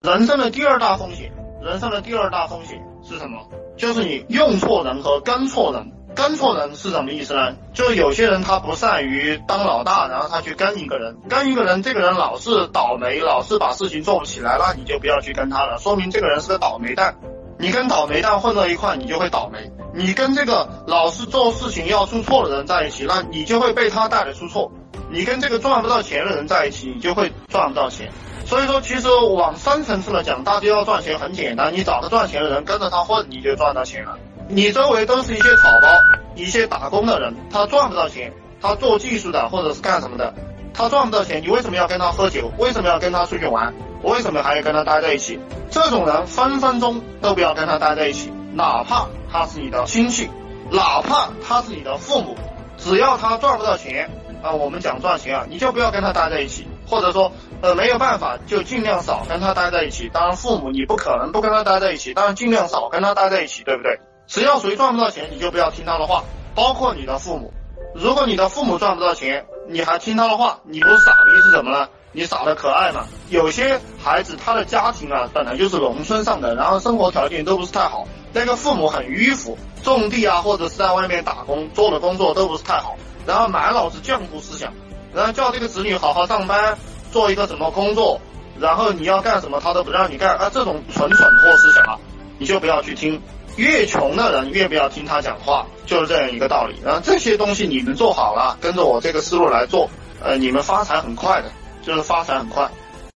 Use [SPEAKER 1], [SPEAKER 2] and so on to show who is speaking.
[SPEAKER 1] 人生的第二大风险，人生的第二大风险是什么？就是你用错人和跟错人。跟错人是什么意思呢？就是有些人他不善于当老大，然后他去跟一个人，跟一个人，这个人老是倒霉，老是把事情做不起来，那你就不要去跟他了，说明这个人是个倒霉蛋。你跟倒霉蛋混在一块，你就会倒霉。你跟这个老是做事情要出错的人在一起，那你就会被他带来出错。你跟这个赚不到钱的人在一起，你就会赚不到钱。所以说，其实往深层次的讲，大家要赚钱很简单，你找个赚钱的人跟着他混，你就赚到钱了。你周围都是一些草包，一些打工的人，他赚不到钱，他做技术的或者是干什么的，他赚不到钱，你为什么要跟他喝酒？为什么要跟他出去玩？为什么还要跟他待在一起？这种人分分钟都不要跟他待在一起，哪怕他是你的亲戚，哪怕他是你的父母，只要他赚不到钱啊，我们讲赚钱啊，你就不要跟他待在一起，或者说呃没有办法就尽量少跟他待在一起。当然父母你不可能不跟他待在一起，当然尽量少跟他待在一起，对不对？只要谁赚不到钱，你就不要听他的话，包括你的父母。如果你的父母赚不到钱，你还听他的话，你不是傻逼是什么呢？你傻的可爱嘛。有些孩子他的家庭啊，本来就是农村上的，然后生活条件都不是太好，那个父母很迂腐，种地啊或者是在外面打工做的工作都不是太好，然后满脑子浆糊思想，然后叫这个子女好好上班，做一个什么工作，然后你要干什么他都不让你干啊，这种蠢蠢货思想啊，你就不要去听。越穷的人越不要听他讲话，就是这样一个道理。然后这些东西你们做好了，跟着我这个思路来做，呃，你们发财很快的，就是发财很快。